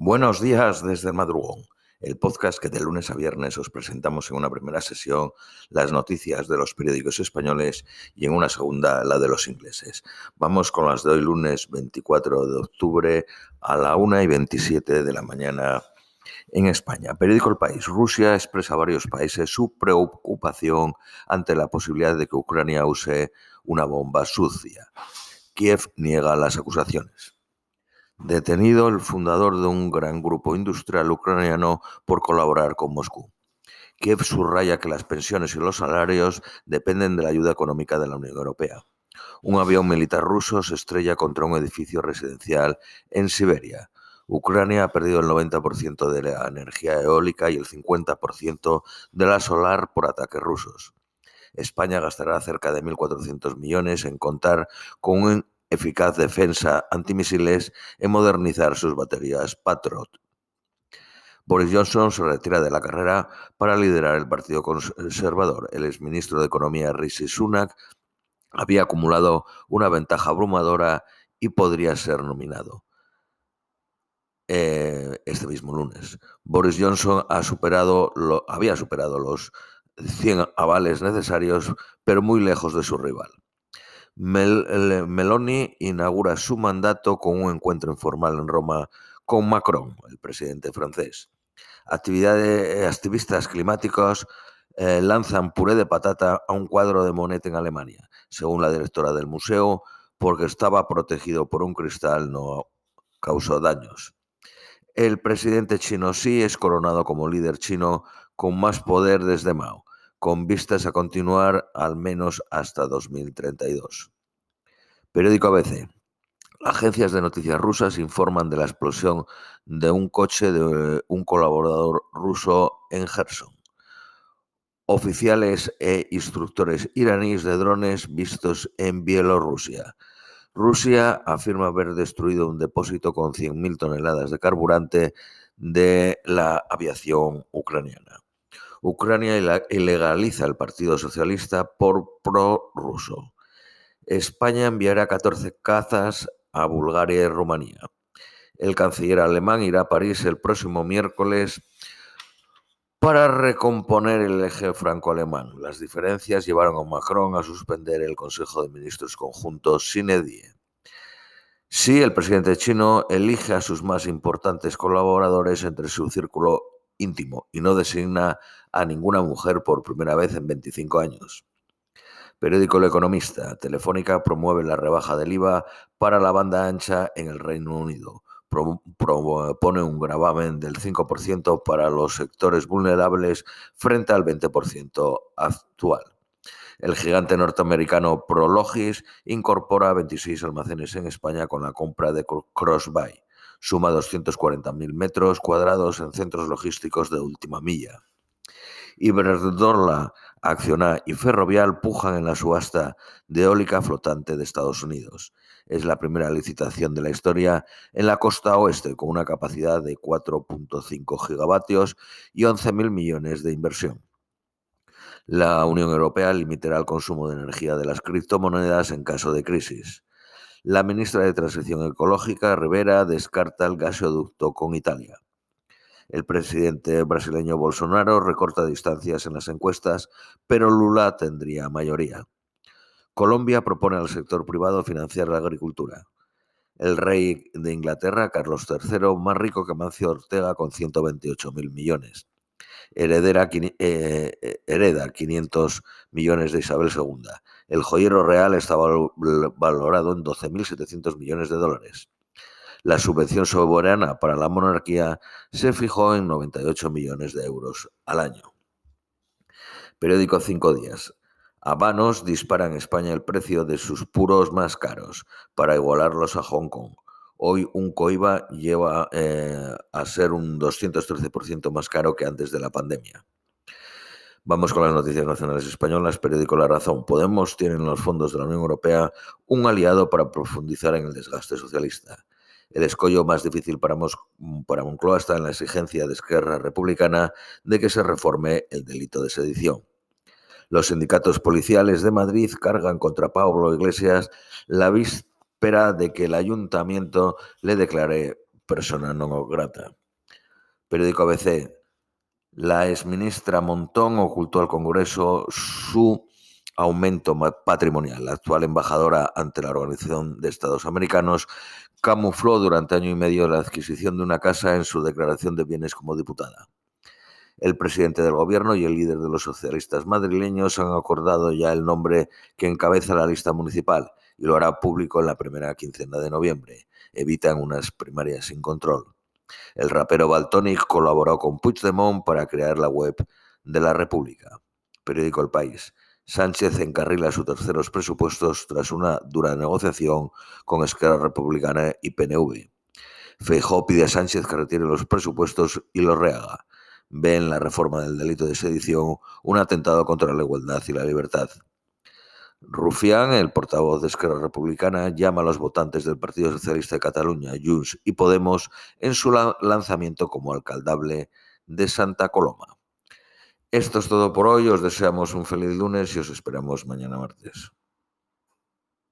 Buenos días desde madrugón, el podcast que de lunes a viernes os presentamos en una primera sesión las noticias de los periódicos españoles y en una segunda la de los ingleses. Vamos con las de hoy lunes 24 de octubre a la 1 y 27 de la mañana en España. Periódico El País. Rusia expresa a varios países su preocupación ante la posibilidad de que Ucrania use una bomba sucia. Kiev niega las acusaciones. Detenido el fundador de un gran grupo industrial ucraniano por colaborar con Moscú. Kiev subraya que las pensiones y los salarios dependen de la ayuda económica de la Unión Europea. Un avión militar ruso se estrella contra un edificio residencial en Siberia. Ucrania ha perdido el 90% de la energía eólica y el 50% de la solar por ataques rusos. España gastará cerca de 1.400 millones en contar con un eficaz defensa antimisiles en modernizar sus baterías Patriot. Boris Johnson se retira de la carrera para liderar el Partido Conservador. El exministro de Economía Rishi Sunak había acumulado una ventaja abrumadora y podría ser nominado. Eh, este mismo lunes. Boris Johnson ha superado lo, había superado los 100 avales necesarios, pero muy lejos de su rival. Meloni inaugura su mandato con un encuentro informal en Roma con Macron, el presidente francés. Actividades, activistas climáticos eh, lanzan puré de patata a un cuadro de Monet en Alemania, según la directora del museo, porque estaba protegido por un cristal no causó daños. El presidente chino sí es coronado como líder chino con más poder desde Mao con vistas a continuar al menos hasta 2032. Periódico ABC. Agencias de noticias rusas informan de la explosión de un coche de un colaborador ruso en Gerson. Oficiales e instructores iraníes de drones vistos en Bielorrusia. Rusia afirma haber destruido un depósito con 100.000 toneladas de carburante de la aviación ucraniana. Ucrania ilegaliza el Partido Socialista por prorruso. España enviará 14 cazas a Bulgaria y Rumanía. El canciller alemán irá a París el próximo miércoles para recomponer el eje franco-alemán. Las diferencias llevaron a Macron a suspender el Consejo de Ministros Conjuntos sin edie. Si el presidente chino elige a sus más importantes colaboradores entre su círculo íntimo y no designa a ninguna mujer por primera vez en 25 años. Periódico El Economista. Telefónica promueve la rebaja del IVA para la banda ancha en el Reino Unido. propone un gravamen del 5% para los sectores vulnerables frente al 20% actual. El gigante norteamericano Prologis incorpora 26 almacenes en España con la compra de Crossbuy suma 240.000 metros cuadrados en centros logísticos de última milla. Iberdrola, Acciona y Ferrovial pujan en la subasta de eólica flotante de Estados Unidos. Es la primera licitación de la historia en la costa oeste con una capacidad de 4.5 gigavatios y 11.000 millones de inversión. La Unión Europea limitará el consumo de energía de las criptomonedas en caso de crisis. La ministra de Transición Ecológica, Rivera, descarta el gasoducto con Italia. El presidente brasileño Bolsonaro recorta distancias en las encuestas, pero Lula tendría mayoría. Colombia propone al sector privado financiar la agricultura. El rey de Inglaterra, Carlos III, más rico que Mancio Ortega con 128 mil millones. Heredera, eh, hereda 500 millones de Isabel II. El joyero real está valorado en 12.700 millones de dólares. La subvención soberana para la monarquía se fijó en 98 millones de euros al año. Periódico Cinco Días. Habanos dispara en España el precio de sus puros más caros para igualarlos a Hong Kong. Hoy un coiba lleva eh, a ser un 213% más caro que antes de la pandemia. Vamos con las noticias nacionales españolas. Periódico La Razón. Podemos tiene en los fondos de la Unión Europea un aliado para profundizar en el desgaste socialista. El escollo más difícil para, Moncloa está en la exigencia de Esquerra Republicana de que se reforme el delito de sedición. Los sindicatos policiales de Madrid cargan contra Pablo Iglesias la víspera de que el ayuntamiento le declare persona non grata. Periódico ABC. La exministra Montón ocultó al Congreso su aumento patrimonial. La actual embajadora ante la Organización de Estados Americanos camufló durante año y medio la adquisición de una casa en su declaración de bienes como diputada. El presidente del gobierno y el líder de los socialistas madrileños han acordado ya el nombre que encabeza la lista municipal y lo hará público en la primera quincena de noviembre. Evitan unas primarias sin control. El rapero Baltonic colaboró con Puigdemont para crear la web de la República. Periódico El País. Sánchez encarrila sus terceros presupuestos tras una dura negociación con Esquerra Republicana y PNV. Feijó pide a Sánchez que retire los presupuestos y los rehaga. Ve en la reforma del delito de sedición un atentado contra la igualdad y la libertad. Rufián, el portavoz de Esquerra Republicana, llama a los votantes del Partido Socialista de Cataluña, Junts y Podemos en su lanzamiento como alcaldable de Santa Coloma. Esto es todo por hoy, os deseamos un feliz lunes y os esperamos mañana martes.